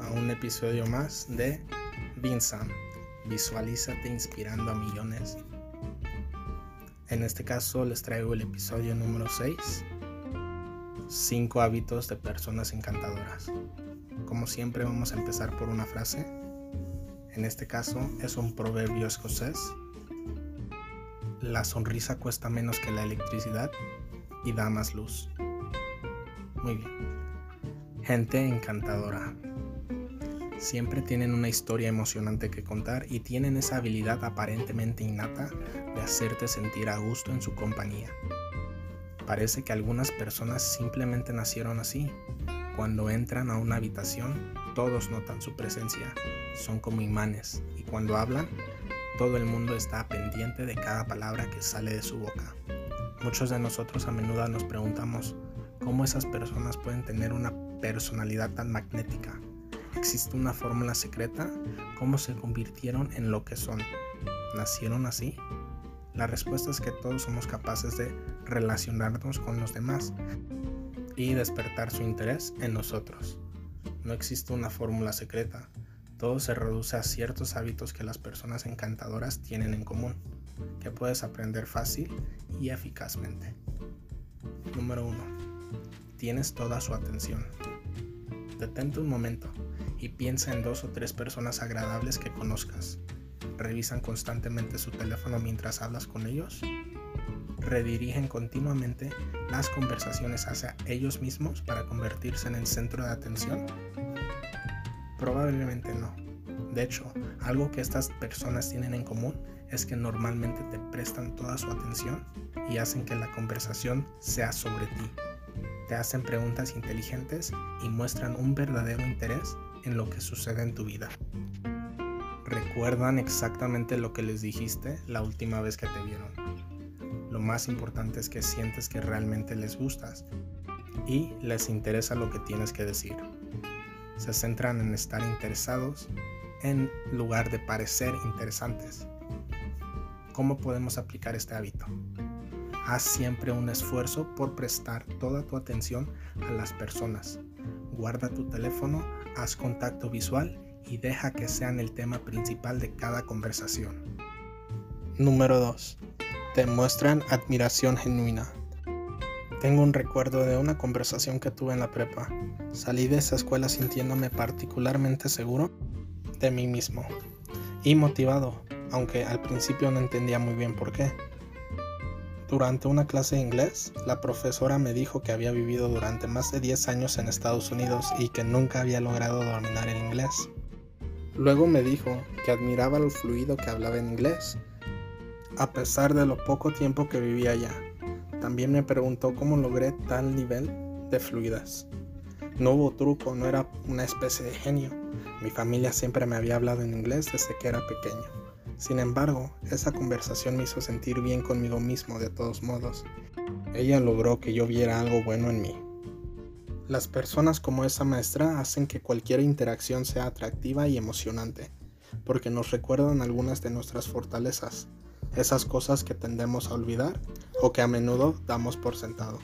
a un episodio más de Vinsam. Visualízate inspirando a millones. En este caso les traigo el episodio número 6. 5 hábitos de personas encantadoras. Como siempre vamos a empezar por una frase. En este caso es un proverbio escocés. La sonrisa cuesta menos que la electricidad y da más luz. Muy bien gente encantadora. Siempre tienen una historia emocionante que contar y tienen esa habilidad aparentemente innata de hacerte sentir a gusto en su compañía. Parece que algunas personas simplemente nacieron así. Cuando entran a una habitación, todos notan su presencia. Son como imanes y cuando hablan, todo el mundo está pendiente de cada palabra que sale de su boca. Muchos de nosotros a menudo nos preguntamos cómo esas personas pueden tener una personalidad tan magnética? ¿Existe una fórmula secreta? ¿Cómo se convirtieron en lo que son? ¿Nacieron así? La respuesta es que todos somos capaces de relacionarnos con los demás y despertar su interés en nosotros. No existe una fórmula secreta, todo se reduce a ciertos hábitos que las personas encantadoras tienen en común, que puedes aprender fácil y eficazmente. Número 1 tienes toda su atención. Detente un momento y piensa en dos o tres personas agradables que conozcas. ¿Revisan constantemente su teléfono mientras hablas con ellos? ¿Redirigen continuamente las conversaciones hacia ellos mismos para convertirse en el centro de atención? Probablemente no. De hecho, algo que estas personas tienen en común es que normalmente te prestan toda su atención y hacen que la conversación sea sobre ti te hacen preguntas inteligentes y muestran un verdadero interés en lo que sucede en tu vida. Recuerdan exactamente lo que les dijiste la última vez que te vieron. Lo más importante es que sientes que realmente les gustas y les interesa lo que tienes que decir. Se centran en estar interesados en lugar de parecer interesantes. ¿Cómo podemos aplicar este hábito? Haz siempre un esfuerzo por prestar toda tu atención a las personas. Guarda tu teléfono, haz contacto visual y deja que sean el tema principal de cada conversación. Número 2. Te muestran admiración genuina. Tengo un recuerdo de una conversación que tuve en la prepa. Salí de esa escuela sintiéndome particularmente seguro de mí mismo y motivado, aunque al principio no entendía muy bien por qué. Durante una clase de inglés, la profesora me dijo que había vivido durante más de 10 años en Estados Unidos y que nunca había logrado dominar el inglés. Luego me dijo que admiraba lo fluido que hablaba en inglés, a pesar de lo poco tiempo que vivía allá. También me preguntó cómo logré tal nivel de fluidez. No hubo truco, no era una especie de genio. Mi familia siempre me había hablado en inglés desde que era pequeño. Sin embargo, esa conversación me hizo sentir bien conmigo mismo de todos modos. Ella logró que yo viera algo bueno en mí. Las personas como esa maestra hacen que cualquier interacción sea atractiva y emocionante, porque nos recuerdan algunas de nuestras fortalezas, esas cosas que tendemos a olvidar o que a menudo damos por sentado.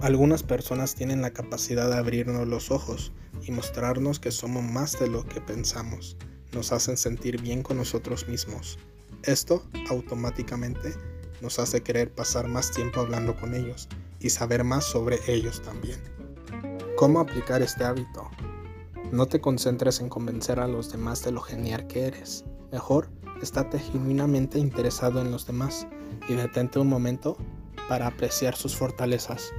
Algunas personas tienen la capacidad de abrirnos los ojos y mostrarnos que somos más de lo que pensamos nos hacen sentir bien con nosotros mismos. Esto automáticamente nos hace querer pasar más tiempo hablando con ellos y saber más sobre ellos también. ¿Cómo aplicar este hábito? No te concentres en convencer a los demás de lo genial que eres. Mejor, estate genuinamente interesado en los demás y detente un momento para apreciar sus fortalezas.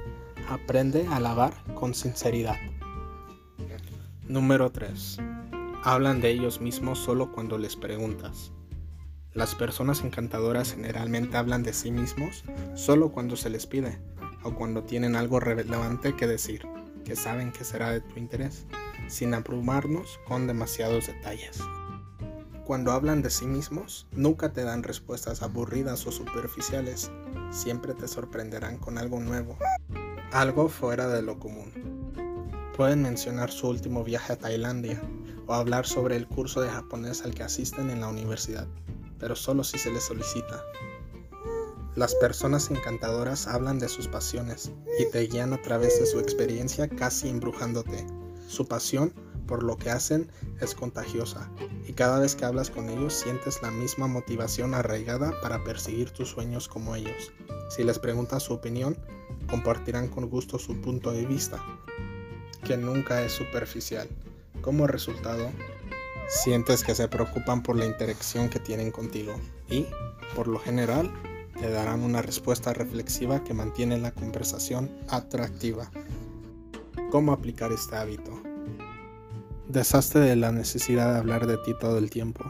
Aprende a alabar con sinceridad. Número 3 hablan de ellos mismos solo cuando les preguntas. Las personas encantadoras generalmente hablan de sí mismos solo cuando se les pide o cuando tienen algo relevante que decir, que saben que será de tu interés, sin abrumarnos con demasiados detalles. Cuando hablan de sí mismos, nunca te dan respuestas aburridas o superficiales, siempre te sorprenderán con algo nuevo, algo fuera de lo común. Pueden mencionar su último viaje a Tailandia, o hablar sobre el curso de japonés al que asisten en la universidad, pero solo si se les solicita. Las personas encantadoras hablan de sus pasiones y te guían a través de su experiencia casi embrujándote. Su pasión por lo que hacen es contagiosa y cada vez que hablas con ellos sientes la misma motivación arraigada para perseguir tus sueños como ellos. Si les preguntas su opinión, compartirán con gusto su punto de vista, que nunca es superficial. Como resultado, sientes que se preocupan por la interacción que tienen contigo y, por lo general, te darán una respuesta reflexiva que mantiene la conversación atractiva. ¿Cómo aplicar este hábito? Deshazte de la necesidad de hablar de ti todo el tiempo.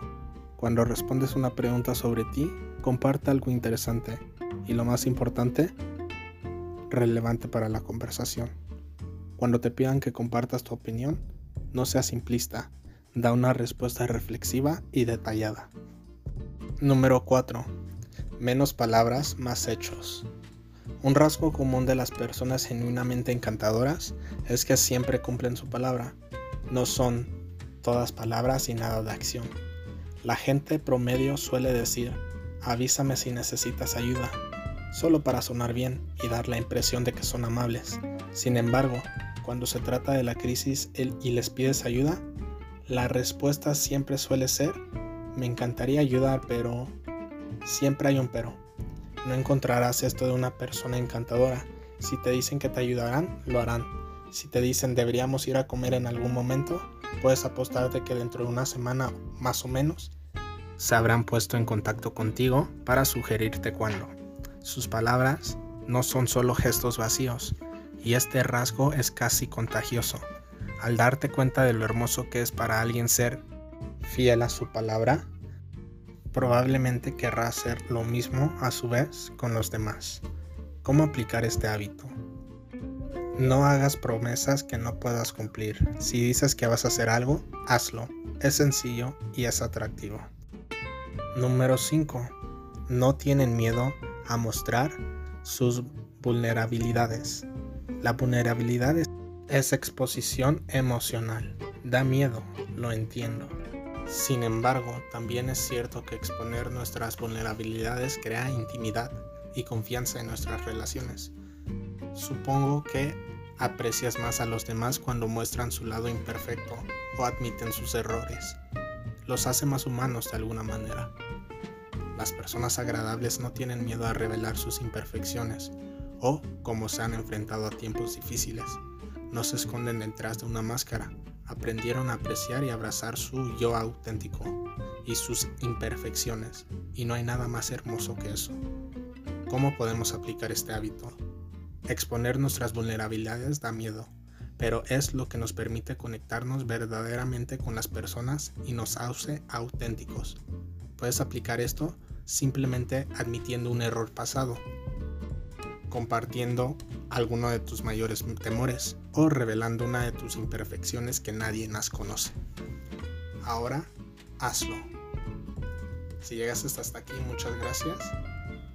Cuando respondes una pregunta sobre ti, comparte algo interesante y lo más importante, relevante para la conversación. Cuando te pidan que compartas tu opinión, no seas simplista, da una respuesta reflexiva y detallada. Número 4. Menos palabras, más hechos. Un rasgo común de las personas genuinamente encantadoras es que siempre cumplen su palabra. No son todas palabras y nada de acción. La gente promedio suele decir, avísame si necesitas ayuda, solo para sonar bien y dar la impresión de que son amables. Sin embargo, cuando se trata de la crisis y les pides ayuda, la respuesta siempre suele ser, me encantaría ayudar, pero Siempre hay un pero. No encontrarás esto de una persona encantadora. Si te dicen que te ayudarán, lo harán. Si te dicen deberíamos ir a comer en algún momento, puedes apostarte que dentro de una semana más o menos se habrán puesto en contacto contigo para sugerirte cuándo. Sus palabras no son solo gestos vacíos, y este rasgo es casi contagioso. Al darte cuenta de lo hermoso que es para alguien ser fiel a su palabra, probablemente querrá hacer lo mismo a su vez con los demás. ¿Cómo aplicar este hábito? No hagas promesas que no puedas cumplir. Si dices que vas a hacer algo, hazlo. Es sencillo y es atractivo. Número 5. No tienen miedo a mostrar sus vulnerabilidades. La vulnerabilidad es exposición emocional. Da miedo, lo entiendo. Sin embargo, también es cierto que exponer nuestras vulnerabilidades crea intimidad y confianza en nuestras relaciones. Supongo que aprecias más a los demás cuando muestran su lado imperfecto o admiten sus errores. Los hace más humanos de alguna manera. Las personas agradables no tienen miedo a revelar sus imperfecciones o, como se han enfrentado a tiempos difíciles, no se esconden detrás de una máscara aprendieron a apreciar y abrazar su yo auténtico y sus imperfecciones, y no hay nada más hermoso que eso. ¿Cómo podemos aplicar este hábito? Exponer nuestras vulnerabilidades da miedo, pero es lo que nos permite conectarnos verdaderamente con las personas y nos hace auténticos. Puedes aplicar esto simplemente admitiendo un error pasado, compartiendo alguno de tus mayores temores o revelando una de tus imperfecciones que nadie más conoce. Ahora, hazlo. Si llegaste hasta aquí, muchas gracias.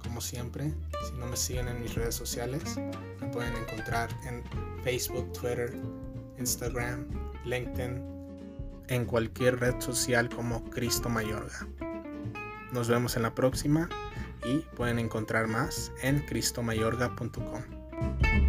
Como siempre, si no me siguen en mis redes sociales, me pueden encontrar en Facebook, Twitter, Instagram, LinkedIn, en cualquier red social como Cristo Mayorga. Nos vemos en la próxima y pueden encontrar más en cristomayorga.com.